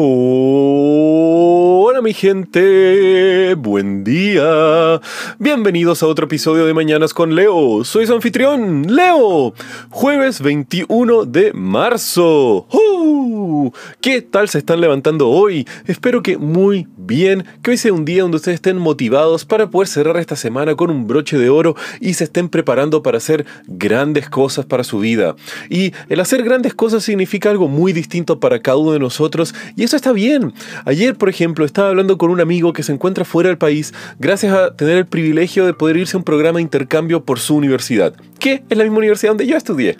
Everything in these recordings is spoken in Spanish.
Hola mi gente, buen día. Bienvenidos a otro episodio de Mañanas con Leo. Soy su anfitrión, Leo. Jueves 21 de marzo. ¿Qué tal se están levantando hoy? Espero que muy bien, que hoy sea un día donde ustedes estén motivados para poder cerrar esta semana con un broche de oro y se estén preparando para hacer grandes cosas para su vida. Y el hacer grandes cosas significa algo muy distinto para cada uno de nosotros y eso está bien. Ayer, por ejemplo, estaba hablando con un amigo que se encuentra fuera del país gracias a tener el privilegio de poder irse a un programa de intercambio por su universidad, que es la misma universidad donde yo estudié.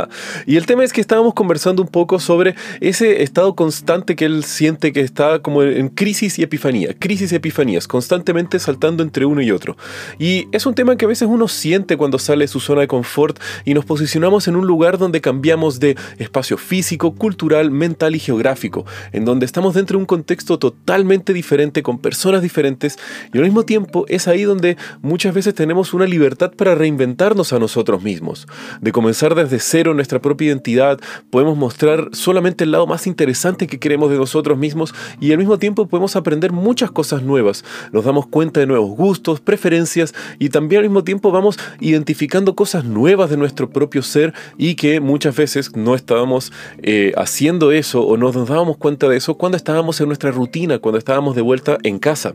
y el tema es que estábamos conversando un poco sobre ese estado constante que él siente que está como en crisis y epifanía, crisis y epifanías, constantemente saltando entre uno y otro. Y es un tema que a veces uno siente cuando sale de su zona de confort y nos posicionamos en un lugar donde cambiamos de espacio físico, cultural, mental y geográfico, en donde estamos dentro de un contexto totalmente diferente, con personas diferentes, y al mismo tiempo es ahí donde muchas veces tenemos una libertad para reinventarnos a nosotros mismos, de comenzar desde cero nuestra propia identidad, podemos mostrar solamente el lado más interesante que queremos de nosotros mismos y al mismo tiempo podemos aprender muchas cosas nuevas, nos damos cuenta de nuevos gustos, preferencias y también al mismo tiempo vamos identificando cosas nuevas de nuestro propio ser y que muchas veces no estábamos eh, haciendo eso o no nos dábamos cuenta de eso cuando estábamos en nuestra rutina, cuando estábamos de vuelta en casa.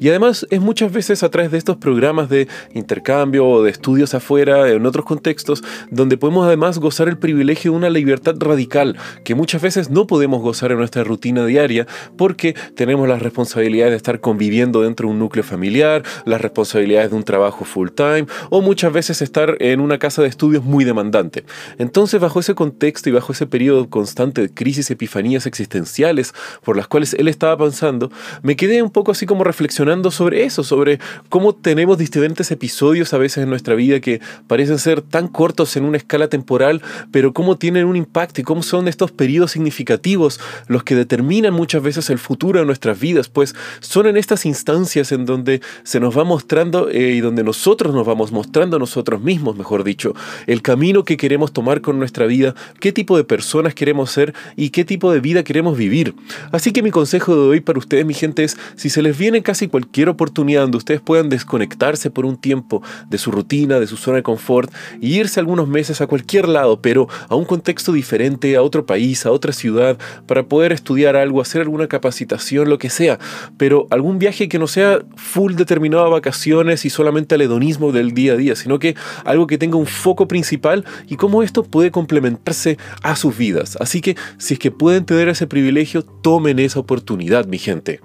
Y además es muchas veces a través de estos programas de intercambio o de estudios afuera, en otros contextos, donde podemos además gozar el privilegio de una libertad radical que muchas veces no podemos gozar en nuestra rutina diaria porque tenemos las responsabilidades de estar conviviendo dentro de un núcleo familiar, las responsabilidades de un trabajo full time o muchas veces estar en una casa de estudios muy demandante. Entonces, bajo ese contexto y bajo ese periodo constante de crisis epifanías existenciales, por las cuales él estaba pensando, me quedé un poco así como reflexionando sobre eso, sobre cómo tenemos diferentes episodios a veces en nuestra vida que parecen ser tan cortos en una escala temporal, pero cómo tienen un impacto y cómo son estos periodos significativos los que determinan muchas veces el futuro de nuestras vidas, pues son en estas instancias en donde se nos va mostrando eh, y donde nosotros nos vamos mostrando a nosotros mismos, mejor dicho, el camino que queremos tomar con nuestra vida, qué tipo de personas queremos ser y qué tipo de vida queremos vivir. Así que mi consejo de hoy para ustedes, mi gente, es si se les viene casi cualquier oportunidad donde ustedes puedan desconectarse por un tiempo de su rutina, de su zona de confort y irse algunos meses a cualquier lado, pero a un contexto diferente, a otro país, a otra ciudad, para poder estudiar algo, hacer alguna capacitación, lo que sea, pero algún viaje que no sea full determinado a vacaciones y solamente al hedonismo del día a día, sino que algo que tenga un foco principal y cómo esto puede complementarse a sus vidas. Así que si es que pueden tener ese privilegio, tomen esa oportunidad, mi gente.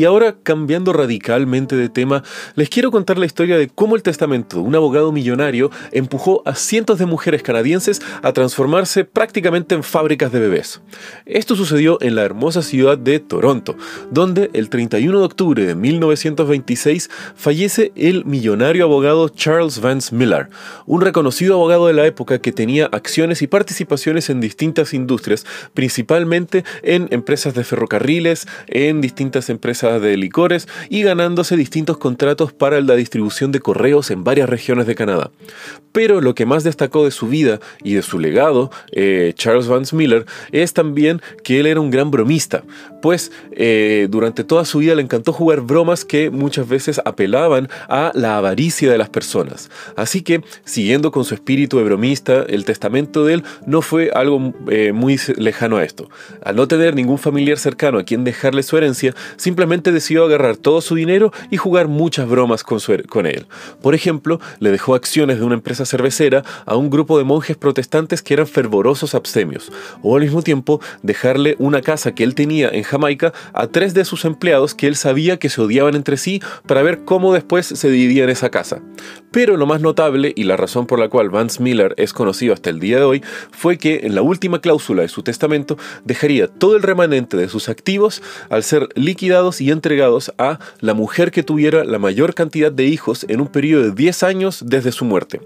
Y ahora, cambiando radicalmente de tema, les quiero contar la historia de cómo el testamento de un abogado millonario empujó a cientos de mujeres canadienses a transformarse prácticamente en fábricas de bebés. Esto sucedió en la hermosa ciudad de Toronto, donde el 31 de octubre de 1926 fallece el millonario abogado Charles Vance Miller, un reconocido abogado de la época que tenía acciones y participaciones en distintas industrias, principalmente en empresas de ferrocarriles, en distintas empresas de licores y ganándose distintos contratos para la distribución de correos en varias regiones de Canadá. Pero lo que más destacó de su vida y de su legado, eh, Charles Vance Miller, es también que él era un gran bromista, pues eh, durante toda su vida le encantó jugar bromas que muchas veces apelaban a la avaricia de las personas. Así que, siguiendo con su espíritu de bromista, el testamento de él no fue algo eh, muy lejano a esto. Al no tener ningún familiar cercano a quien dejarle su herencia, simplemente decidió agarrar todo su dinero y jugar muchas bromas con, con él. Por ejemplo, le dejó acciones de una empresa cervecera a un grupo de monjes protestantes que eran fervorosos abstemios, o al mismo tiempo dejarle una casa que él tenía en Jamaica a tres de sus empleados que él sabía que se odiaban entre sí para ver cómo después se dividían esa casa. Pero lo más notable y la razón por la cual Vance Miller es conocido hasta el día de hoy fue que en la última cláusula de su testamento dejaría todo el remanente de sus activos al ser liquidados y entregados a la mujer que tuviera la mayor cantidad de hijos en un periodo de 10 años desde su muerte.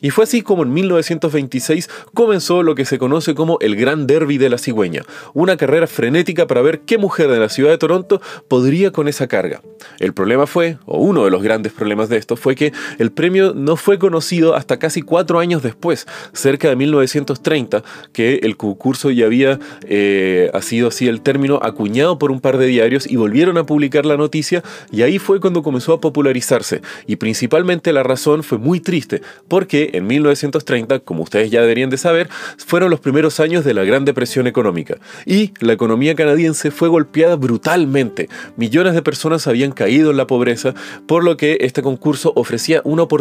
Y fue así como en 1926 comenzó lo que se conoce como el Gran Derby de la Cigüeña, una carrera frenética para ver qué mujer de la ciudad de Toronto podría con esa carga. El problema fue, o uno de los grandes problemas de esto, fue que el premio no fue conocido hasta casi cuatro años después, cerca de 1930, que el concurso ya había eh, sido así el término acuñado por un par de diarios y volvieron a publicar la noticia y ahí fue cuando comenzó a popularizarse. Y principalmente la razón fue muy triste, porque en 1930, como ustedes ya deberían de saber, fueron los primeros años de la Gran Depresión económica y la economía canadiense fue golpeada brutalmente. Millones de personas habían caído en la pobreza, por lo que este concurso ofrecía una oportunidad,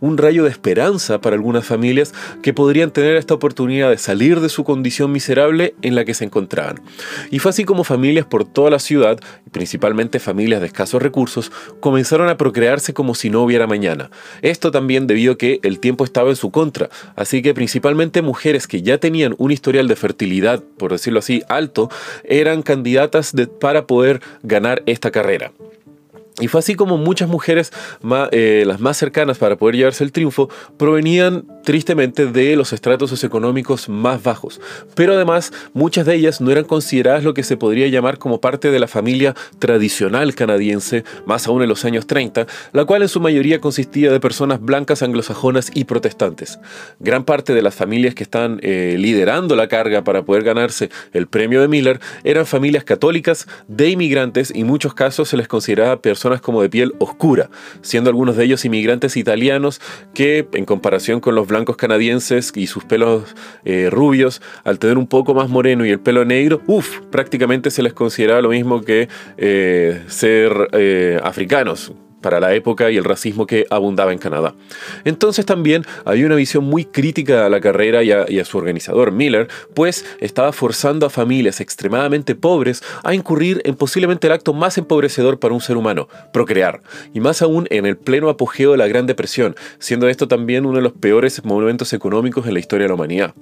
un rayo de esperanza para algunas familias que podrían tener esta oportunidad de salir de su condición miserable en la que se encontraban. Y fue así como familias por toda la ciudad, principalmente familias de escasos recursos, comenzaron a procrearse como si no hubiera mañana. Esto también debido a que el tiempo estaba en su contra, así que principalmente mujeres que ya tenían un historial de fertilidad, por decirlo así, alto, eran candidatas para poder ganar esta carrera. Y fue así como muchas mujeres, eh, las más cercanas para poder llevarse el triunfo, provenían tristemente de los estratos socioeconómicos más bajos. Pero además, muchas de ellas no eran consideradas lo que se podría llamar como parte de la familia tradicional canadiense, más aún en los años 30, la cual en su mayoría consistía de personas blancas, anglosajonas y protestantes. Gran parte de las familias que están eh, liderando la carga para poder ganarse el premio de Miller eran familias católicas de inmigrantes y en muchos casos se les consideraba personas como de piel oscura, siendo algunos de ellos inmigrantes italianos que, en comparación con los blancos canadienses y sus pelos eh, rubios, al tener un poco más moreno y el pelo negro, uff, prácticamente se les consideraba lo mismo que eh, ser eh, africanos, para la época y el racismo que abundaba en Canadá. Entonces también había una visión muy crítica a la carrera y a, su organizador, Miller, pues estaba forzando a familias extremadamente pobres a incurrir en posiblemente el acto más empobrecedor para un ser humano, procrear, y más aún en el pleno apogeo de la Gran Depresión, siendo esto también uno de los peores momentos económicos en la historia de la humanidad.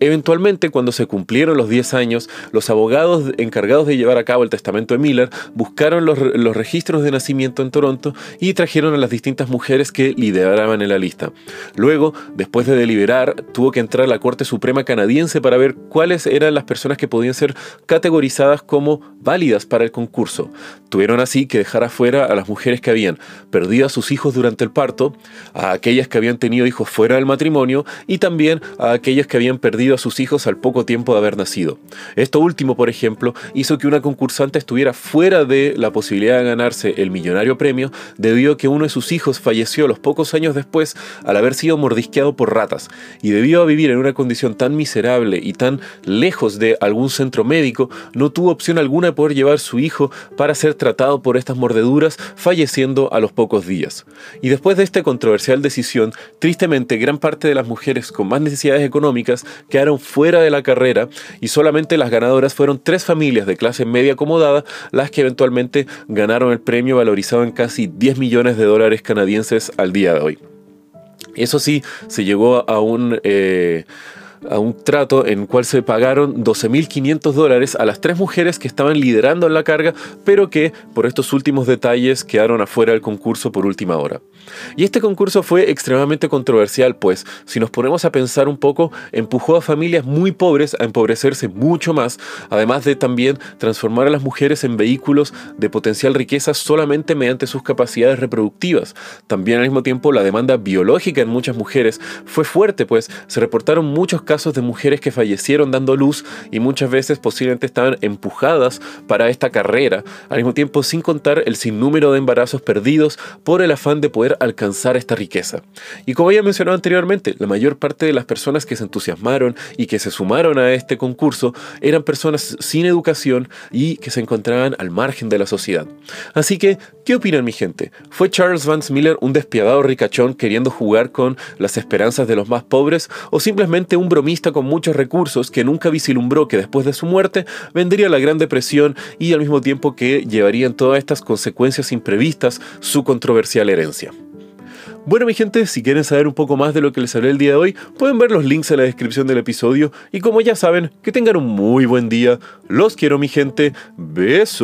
Eventualmente, cuando se cumplieron los 10 años, los abogados encargados de llevar a cabo el testamento de Miller buscaron los, los registros de nacimiento en Toronto y trajeron a las distintas mujeres que lideraban en la lista. Luego, después de deliberar, tuvo que entrar a la Corte Suprema canadiense para ver cuáles eran las personas que podían ser categorizadas como válidas para el concurso. Tuvieron así que dejar afuera a las mujeres que habían perdido a sus hijos durante el parto, a aquellas que habían tenido hijos fuera del matrimonio y también a aquellas que habían perdido a sus hijos al poco tiempo de haber nacido. Esto último, por ejemplo, hizo que una concursante estuviera fuera de la posibilidad de ganarse el millonario premio debido a que uno de sus hijos falleció los pocos años después al haber sido mordisqueado por ratas, y debido a vivir en una condición tan miserable y tan lejos de algún centro médico, no tuvo opción alguna de poder llevar su hijo para ser tratado por estas mordeduras, falleciendo a los pocos días. Y después de esta controversial decisión, tristemente gran parte de las mujeres con más necesidades económicas quedaron fuera de la carrera y solamente las ganadoras fueron tres familias de clase media acomodada las que eventualmente ganaron el premio valorizado en casi 10 millones de dólares canadienses al día de hoy. Eso sí, se llegó a un... Eh, a un trato en cual se pagaron 12.500 dólares a las tres mujeres que estaban liderando en la carga, pero que por estos últimos detalles quedaron afuera del concurso por última hora. Y este concurso fue extremadamente controversial, pues si nos ponemos a pensar un poco, empujó a familias muy pobres a empobrecerse mucho más, además de también transformar a las mujeres en vehículos de potencial riqueza solamente mediante sus capacidades reproductivas. También al mismo tiempo la demanda biológica en muchas mujeres fue fuerte, pues se reportaron muchos casos de mujeres que fallecieron dando luz y muchas veces posiblemente estaban empujadas para esta carrera, al mismo tiempo sin contar el sinnúmero de embarazos perdidos por el afán de poder alcanzar esta riqueza. Y como ya mencionado anteriormente, la mayor parte de las personas que se entusiasmaron y que se sumaron a este concurso eran personas sin educación y que se encontraban al margen de la sociedad. Así que, ¿qué opinan mi gente? ¿Fue Charles Vance Miller un despiadado ricachón queriendo jugar con las esperanzas de los más pobres o simplemente un bromista con muchos recursos que nunca vislumbró que después de su muerte vendría la Gran Depresión y al mismo tiempo que llevarían todas estas consecuencias imprevistas su controversial herencia. Bueno, mi gente, si quieren saber un poco más de lo que les hablé el día de hoy, pueden ver los links en la descripción del episodio. Y como ya saben, que tengan un muy buen día. Los quiero, mi gente. Besos.